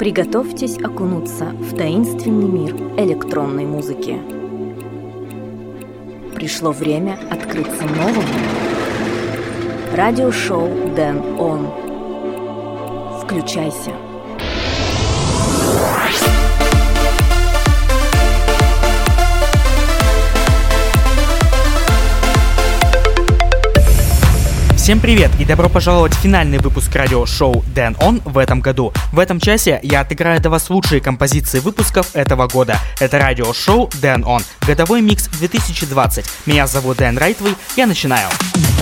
Приготовьтесь окунуться в таинственный мир электронной музыки. Пришло время открыться новому. Радиошоу Дэн Он. Включайся. Всем привет и добро пожаловать в финальный выпуск радиошоу Дэн Он в этом году. В этом часе я отыграю для вас лучшие композиции выпусков этого года. Это радиошоу Дэн Он, годовой микс 2020. Меня зовут Дэн Райтвей, я начинаю. patience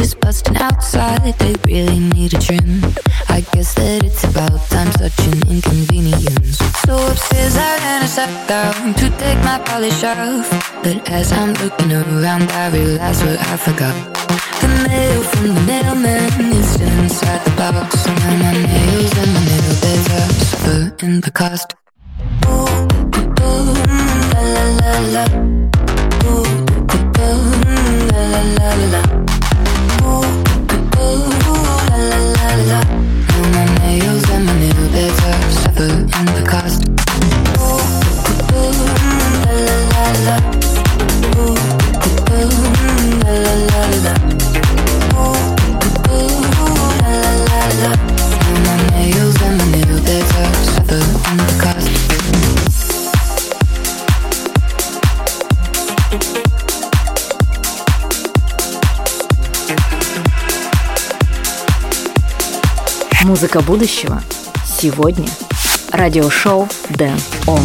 bushes busting outside, they really need a trim. I guess that it's about time, such an inconvenience. So upstairs I ran and sat down to take my polish off. But as I'm looking around, I realize what I forgot. The mail from the mailman is still inside the box. And now my nails and my nail beds are suffer in the cost. Ooh la Ooh, la la la la. Ooh, Музыка будущего сегодня. Радиошоу Дэн Он.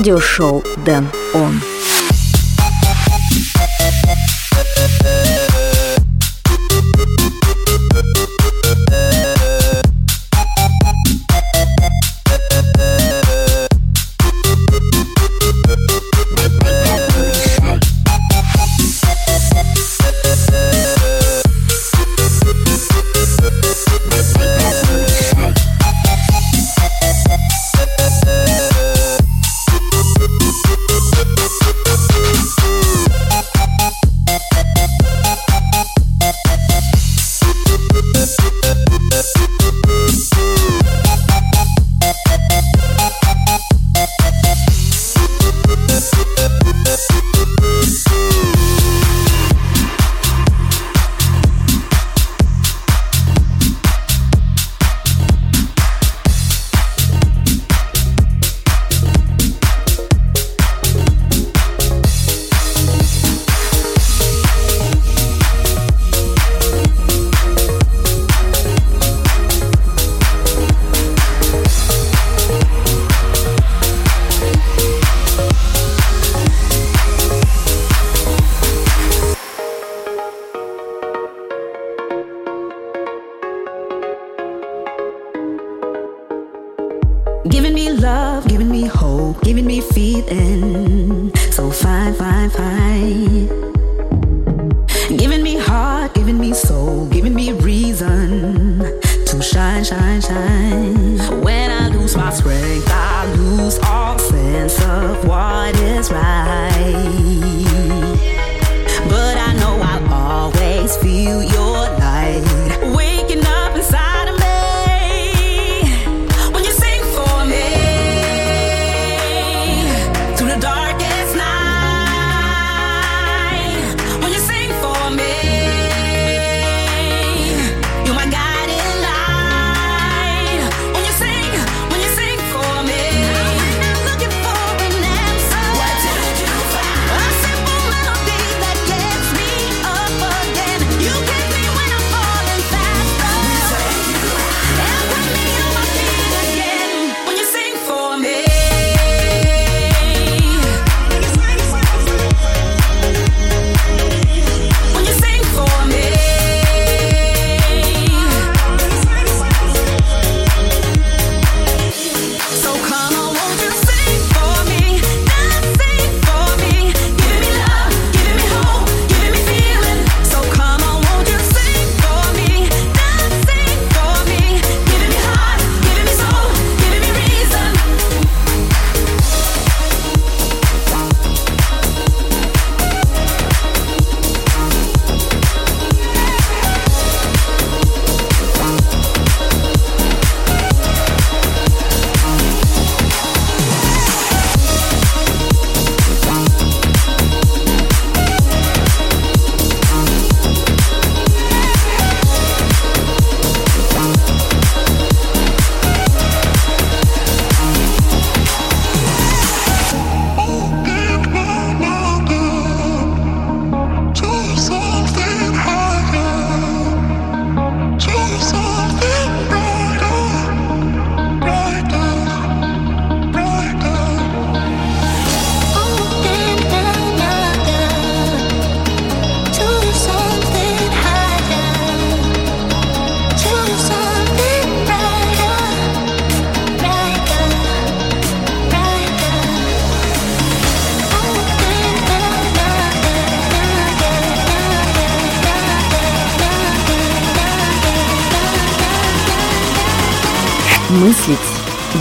Радиошоу Дэн Он.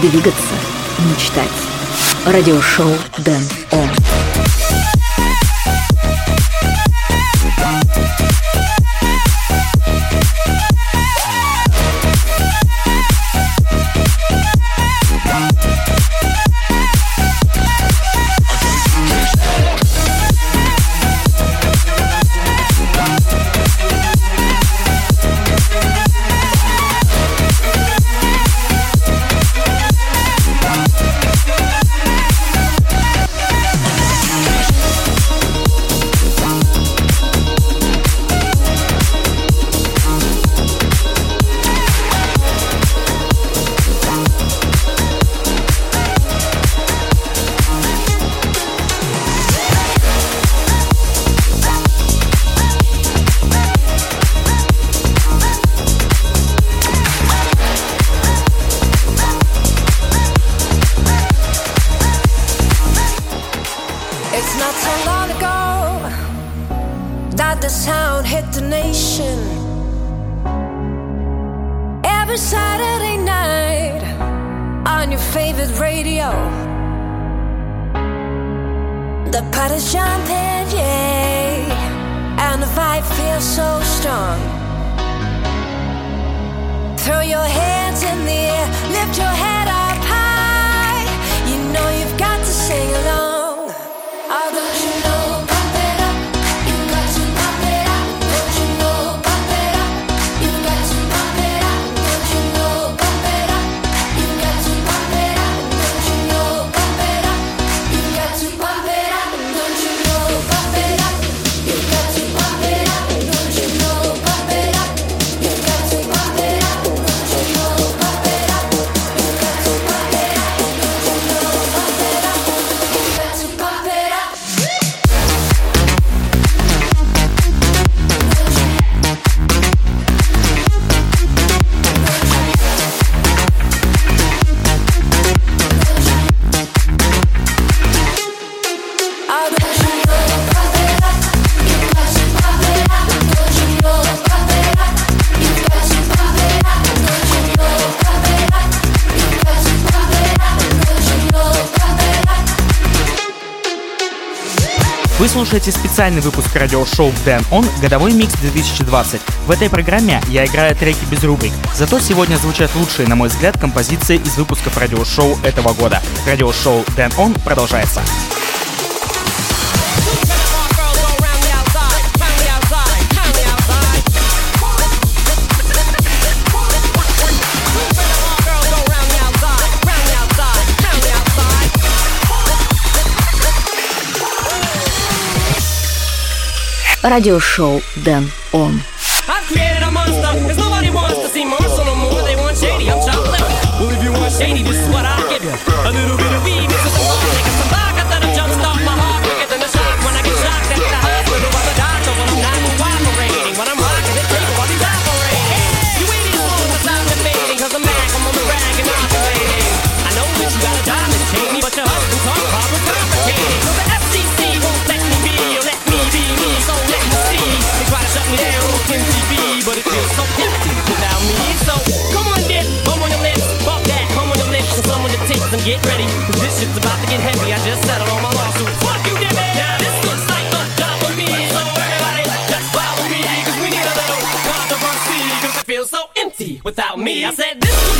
Двигаться, мечтать. Радиошоу Дэн слушаете специальный выпуск радиошоу Дэн Он, годовой микс 2020. В этой программе я играю треки без рубрик, зато сегодня звучат лучшие, на мой взгляд, композиции из выпусков радиошоу этого года. Радиошоу Дэн Он продолжается. Продолжается. радиошоу «Дэн Он». get ready, this shit's about to get heavy. I just settled on my lawsuit. Fuck you, Demi! Now this looks like the job for me. So everybody, just follow me, cause we need a little controversy. Cause I feel so empty without me. I said this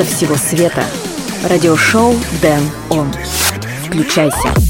со всего света. Радиошоу Дэн Он. Включайся.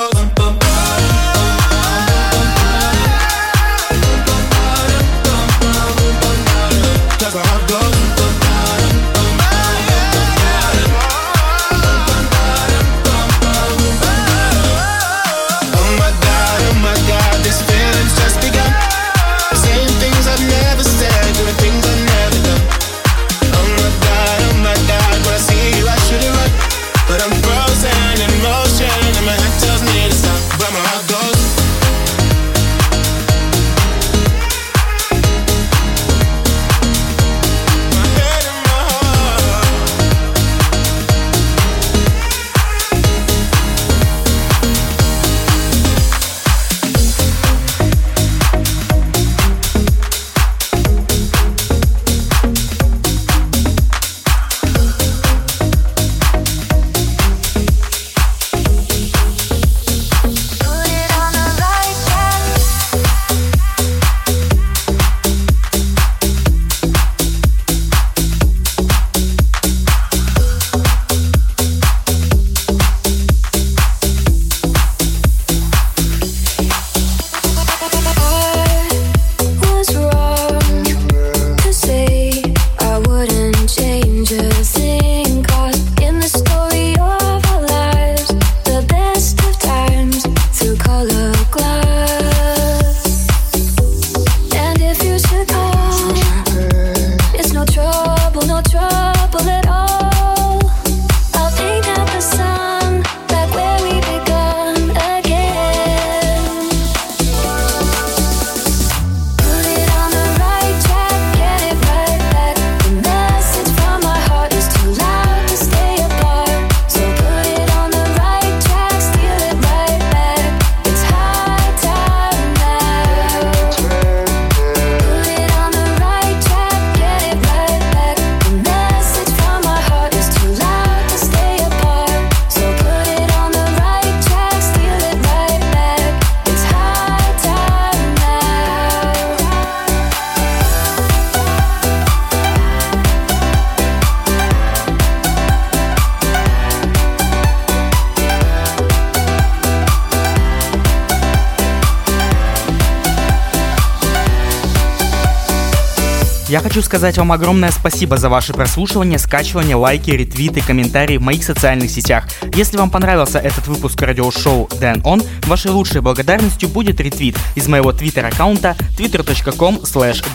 Я хочу сказать вам огромное спасибо за ваше прослушивание, скачивание, лайки, ретвиты, комментарии в моих социальных сетях. Если вам понравился этот выпуск радиошоу Дэн Он, вашей лучшей благодарностью будет ретвит из моего твиттер аккаунта twitter.com slash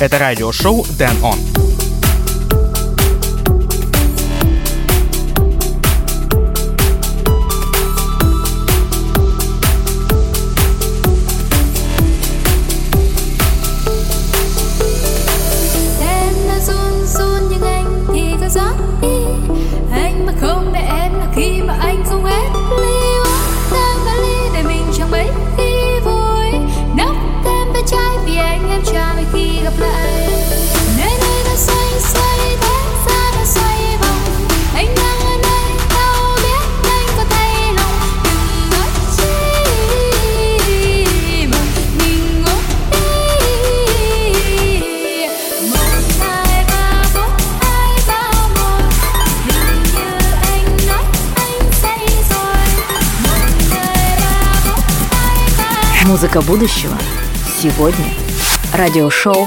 Это радиошоу Дэн Он. Музыка будущего. Сегодня. Радиошоу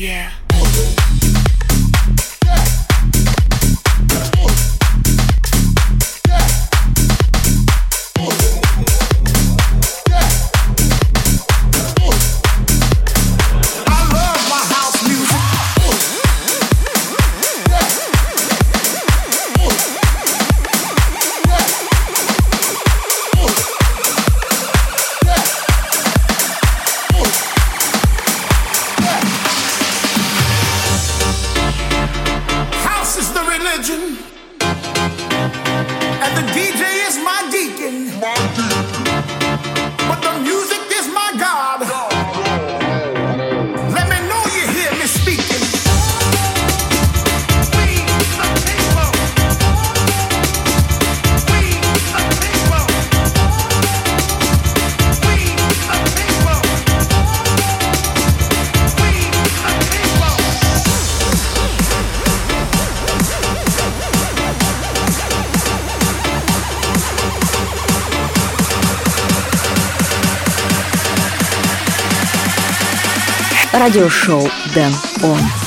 Yeah. радиошоу Дэн Он.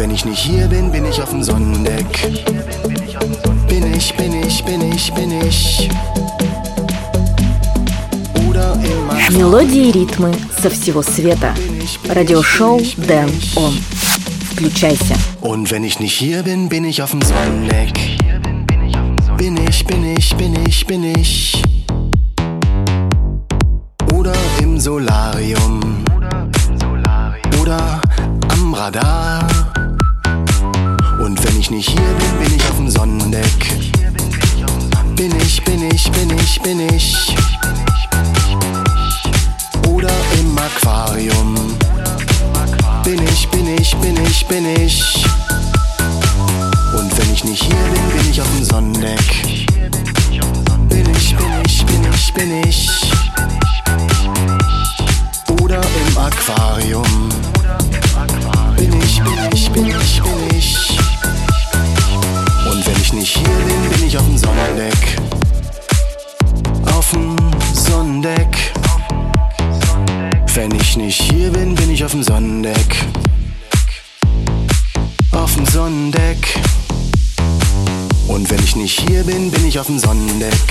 wenn ich nicht hier bin, bin ich auf dem Sonnendeck. Bin ich, bin ich, bin ich, bin ich. Oder im Aquarium. Мелодии и ритмы со всего света. Радиошоу Дэн Он. Включайся. Und wenn ich nicht hier bin, bin ich auf dem Sonnendeck. Bin ich, bin ich, bin ich, bin ich. Oder im Solarium. Oder am Radar. Ich hier bin, bin ich auf dem Sonnendeck. Bin ich, bin ich, bin ich, bin ich. Auf dem Sonnendeck.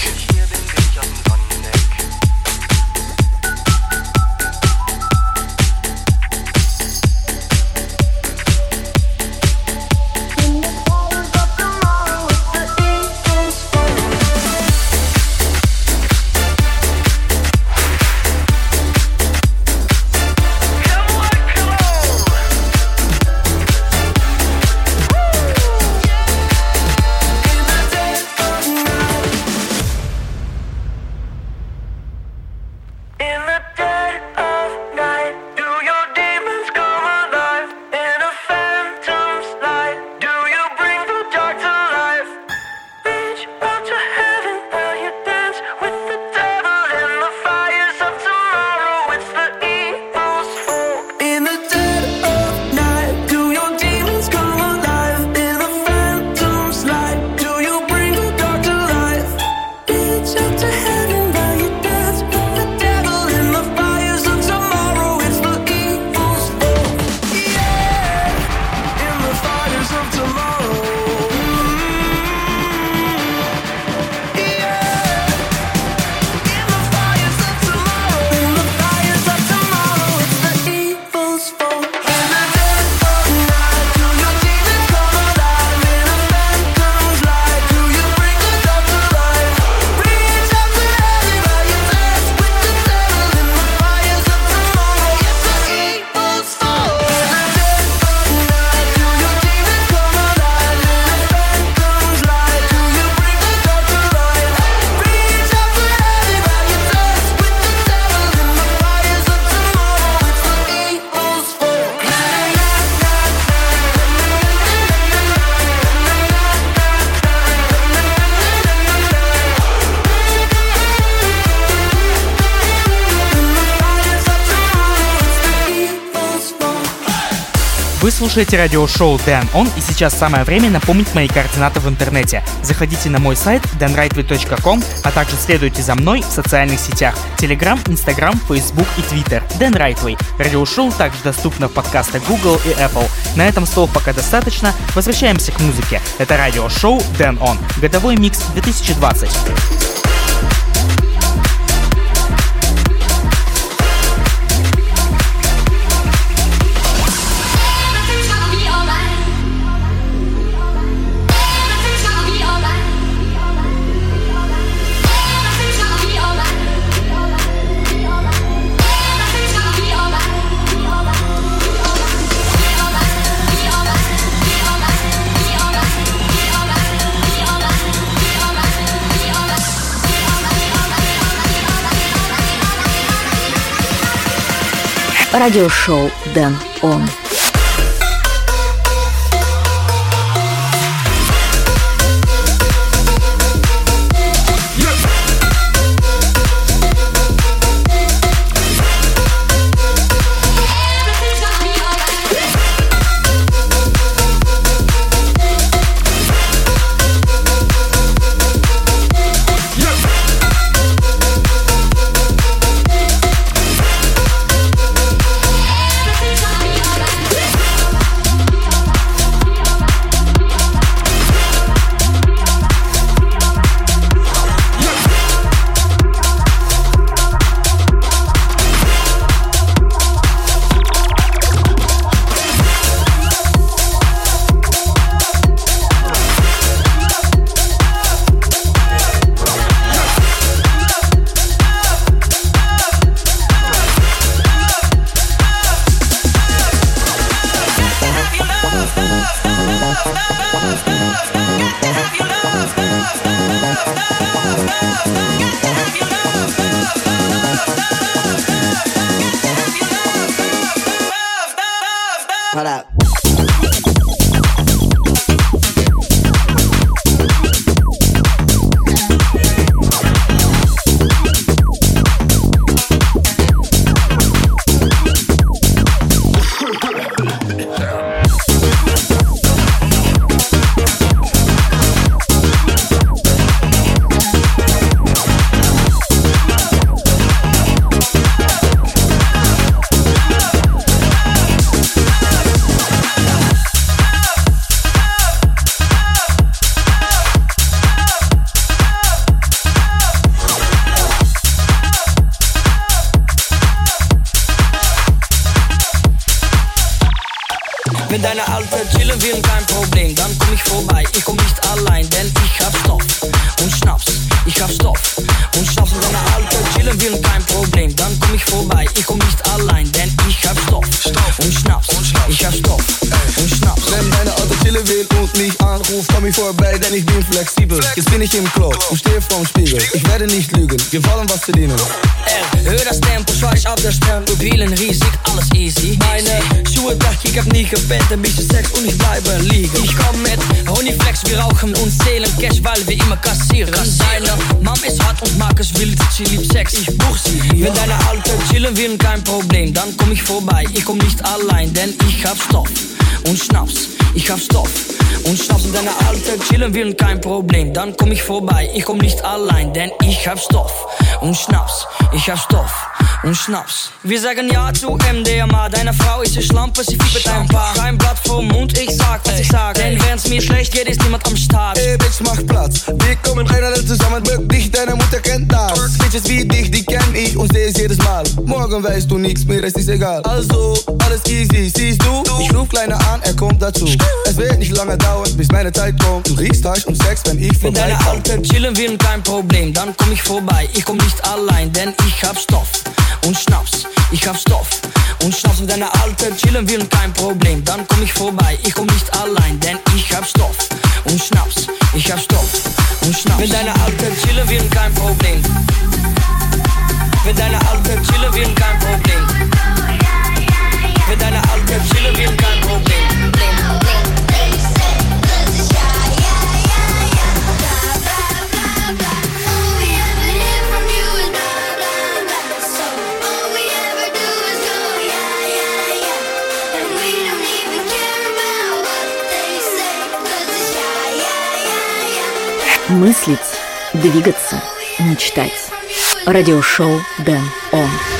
Слушаете радиошоу Дэн Он, и сейчас самое время напомнить мои координаты в интернете. Заходите на мой сайт danrightway.com, а также следуйте за мной в социальных сетях Telegram, Instagram, Facebook и Twitter. Дэн Райтвей. Радиошоу также доступно в подкастах Google и Apple. На этом слов пока достаточно. Возвращаемся к музыке. Это радиошоу Дэн Он. Годовой микс 2020. Радиошоу Дэн Он. Wenn deine Alte chillen will, kein Problem, dann komm ich vorbei. Ich komm nicht allein, denn ich hab Stoff und Schnaps. Ich hab Stoff und Schnaps. Wenn deine Alte chillen will, kein Problem, dann komm ich vorbei. Ich komm nicht allein, denn ich hab Stoff und Schnaps. Ich hab Stoff und Schnaps. Wenn deine Auto chillen will und mich anruft, komm ich vorbei, denn ich bin flexibel. Jetzt bin ich im Club und stehe vorm Spiegel. Ich werde nicht lügen, wir wollen was verdienen. R, hör das Tempo, schweiß auf der. Du wielen riesig, alles easy. Meine Schuhe, ich hab nie gepennt, ein bisschen Sex und ich bleibe liegen. Ich komm mit Honeyflex, wir rauchen und zählen Cash, weil wir immer kassieren. Deine Mom ist hart und Markus will, sie liebt Sex, ich buch sie. Wenn deine Alte chillen will, kein Problem, dann komm ich vorbei. Ich komm nicht allein, denn ich hab Stoff und Schnaps. Ich hab Stoff und Schnaps. Wenn deine Alte chillen will, kein Problem, dann komm ich vorbei. Ich komm nicht allein, denn ich hab Stoff und Schnaps. Ich hab Stoff und Schnaps. Wir sagen ja zu MDMA, deine Frau ist eine Schlampe, sie fiebert ein paar. Kein Blatt vom Mund, ich sag, was ich sag. Denn wenn's mir schlecht geht, ist niemand am Start. Ey, Bitch, mach Platz. Wir kommen einer zusammen, drück dich, deine Mutter kennt das. Bitches wie dich, die kenn ich und seh es jedes Mal. Morgen weißt du nichts, mir ist es egal. Also, alles easy, siehst du? Ich ruf Kleiner an, er kommt dazu. Es wird nicht lange dauern, bis meine Zeit kommt. Du riechst Hasch und Sex, wenn ich Wenn deine vorbeikomme. Alte chillen will, kein Problem, dann komm ich vorbei. Ich komm nicht allein, denn ich hab Stoff und Schnaps. Ich hab Stoff und Schnaps. Wenn deine Alte chillen will, kein Problem, dann komm ich vorbei. Ich komm nicht allein, denn ich hab Stoff und Schnaps. Ich hab Stoff und Schnaps. Wenn deine Alte chillen will, kein Problem. Wenn deine Alte chillen will, kein Problem. Wenn deine Alte chillen will, kein Problem. Двигаться, мечтать. Радиошоу Дэн Он.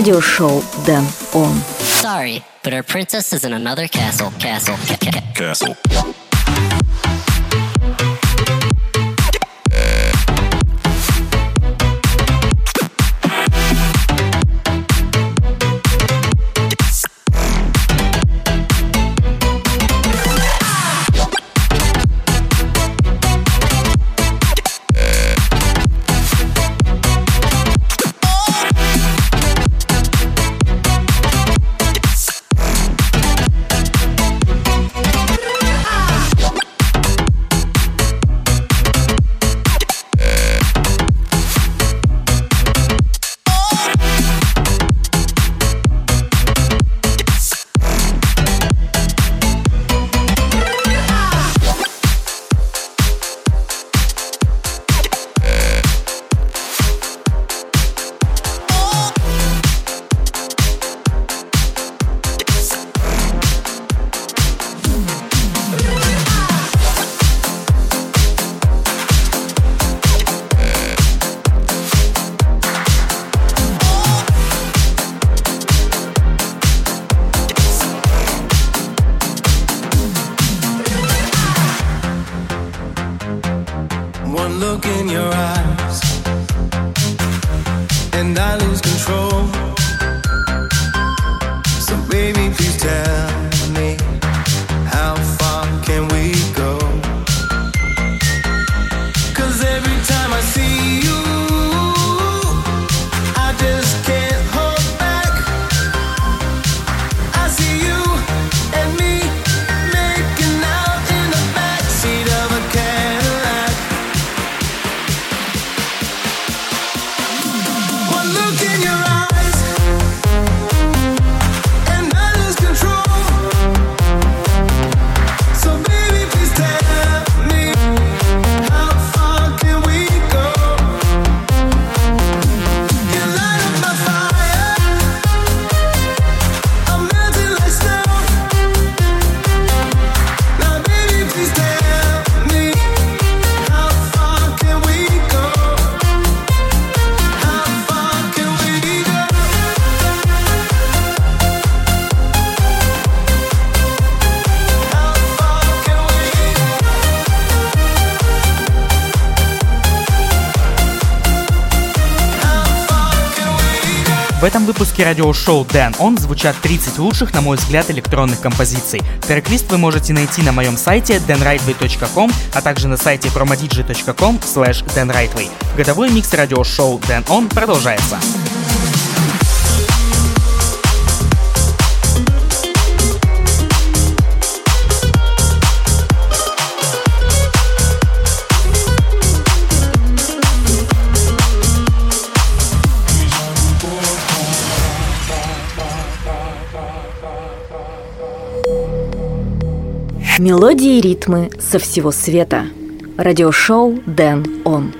Радиошоу Дэн Он. Sorry, but our princess is in another castle. Castle. Ca- ca- ca- Castle. And I lose control. So, baby, please tell В этом выпуске радиошоу Дэн Он звучат 30 лучших, на мой взгляд, электронных композиций. Трек-лист вы можете найти на моем сайте danrightway.com, а также на сайте promodj.com slash danrightway. Годовой микс радиошоу Дэн Он продолжается. Мелодии и ритмы со всего света. Radioshоу Дэн Он.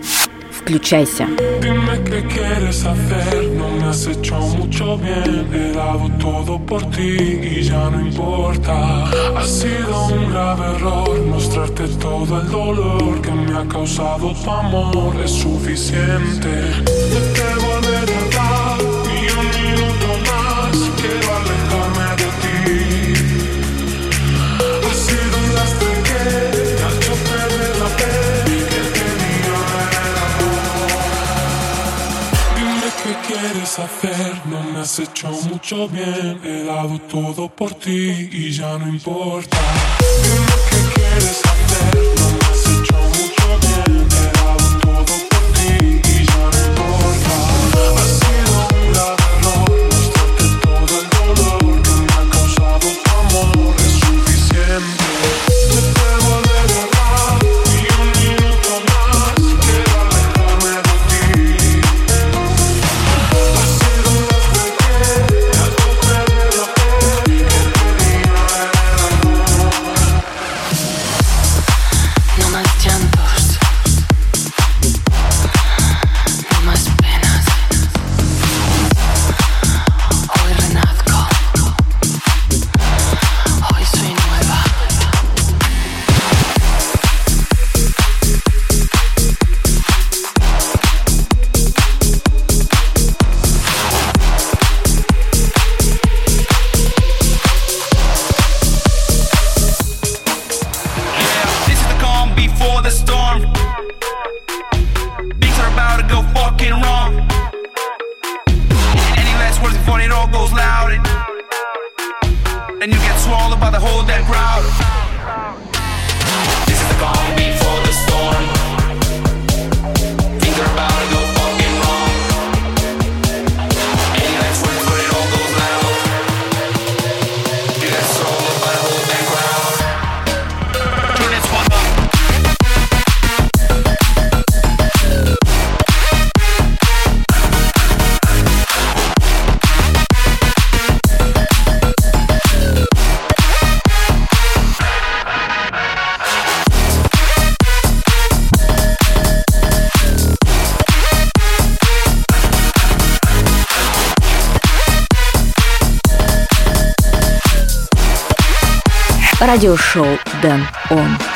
Включайся. Dime qué quieres hacer, no me has hecho mucho bien. He dado todo por ti y ya no importa. Ha sido un grave error mostrarte todo el dolor que me ha causado tu amor. Es suficiente. Te quieres hacer, no me has hecho mucho bien. He dado todo por ti y ya no importa. Dime qué quieres hacer, no Радиошоу Дэн Он.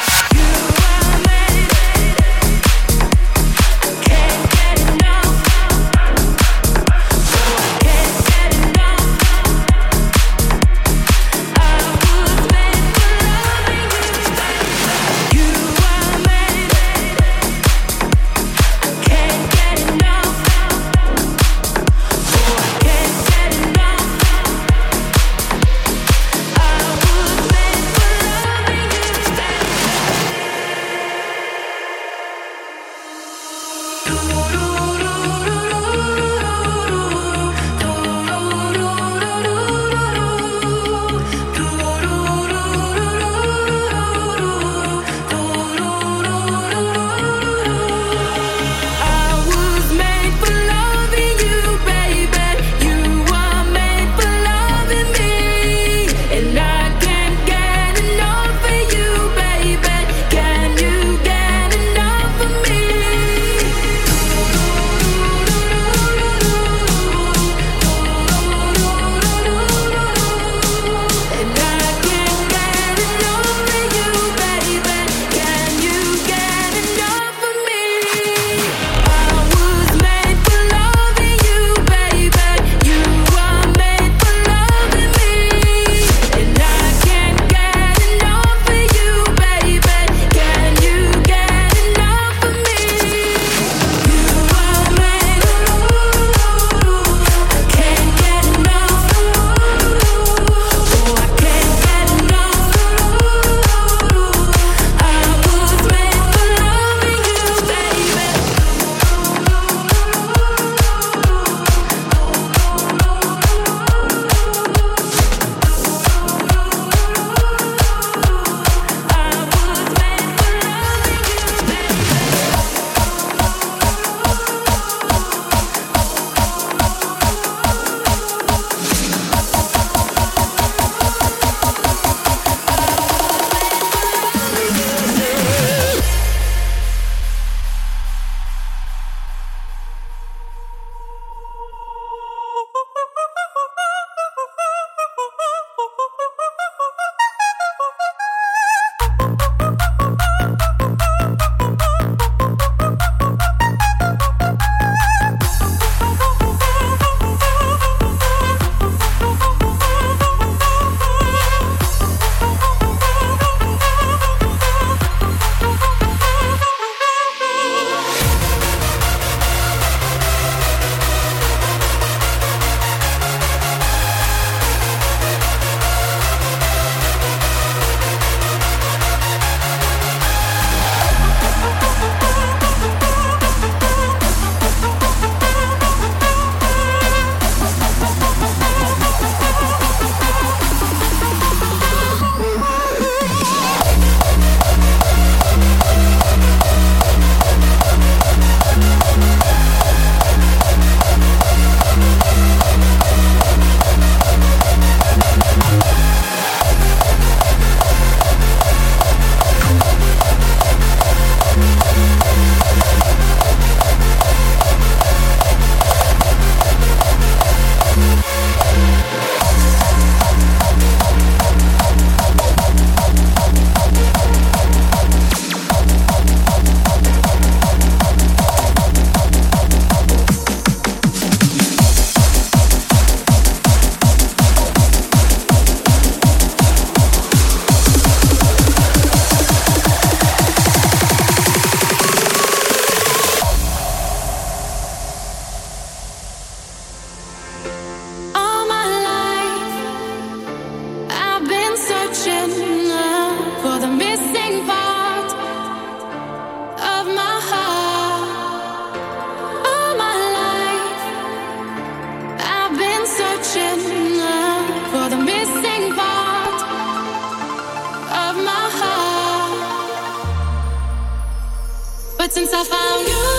since I found you.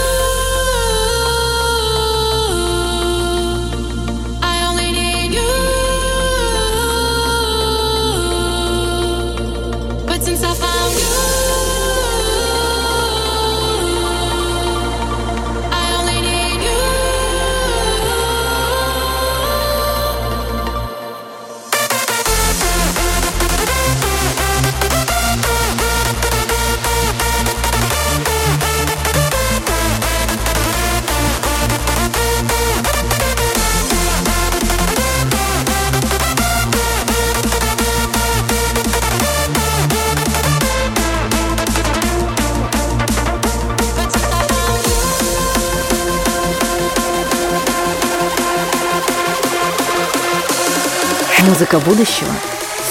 Музыка будущего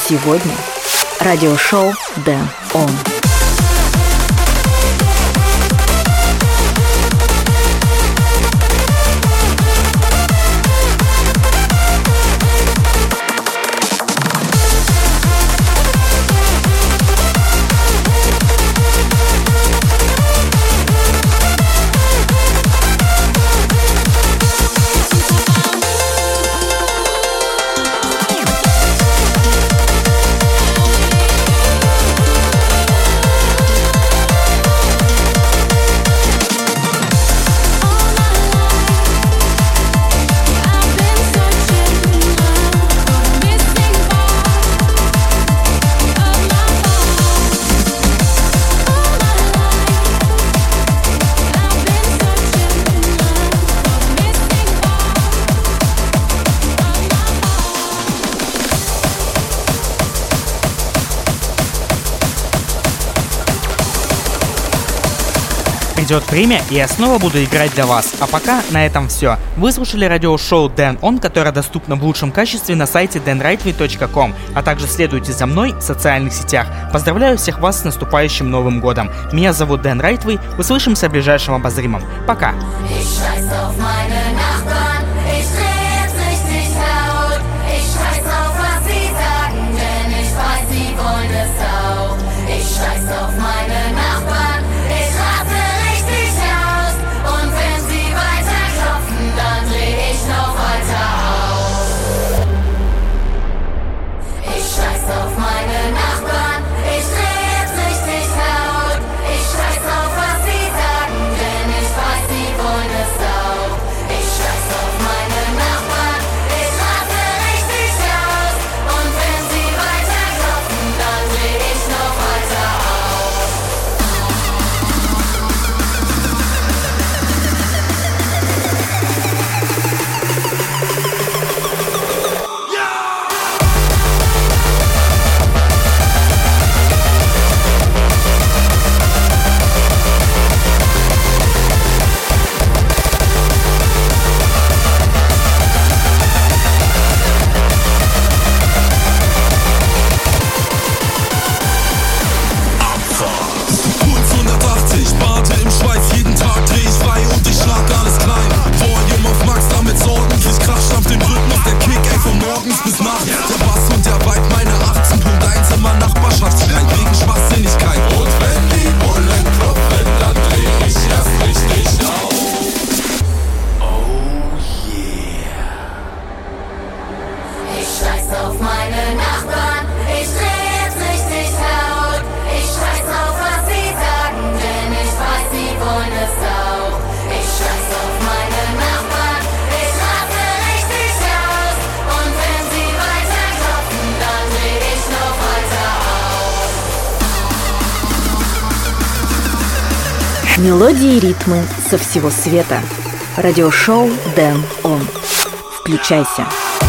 сегодня. Радиошоу Дэн Он. Придет время, и я снова буду играть для вас. А пока на этом все. Вы слушали радиошоу Дэн Он, которое доступно в лучшем качестве на сайте denrightway.com, а также следуйте за мной в социальных сетях. Поздравляю всех вас с наступающим Новым Годом. Меня зовут Дэн Райтвей, услышимся в ближайшем обозримом. Пока! Ich со всего света. Радиошоу Дэн Он. Включайся. Включайся.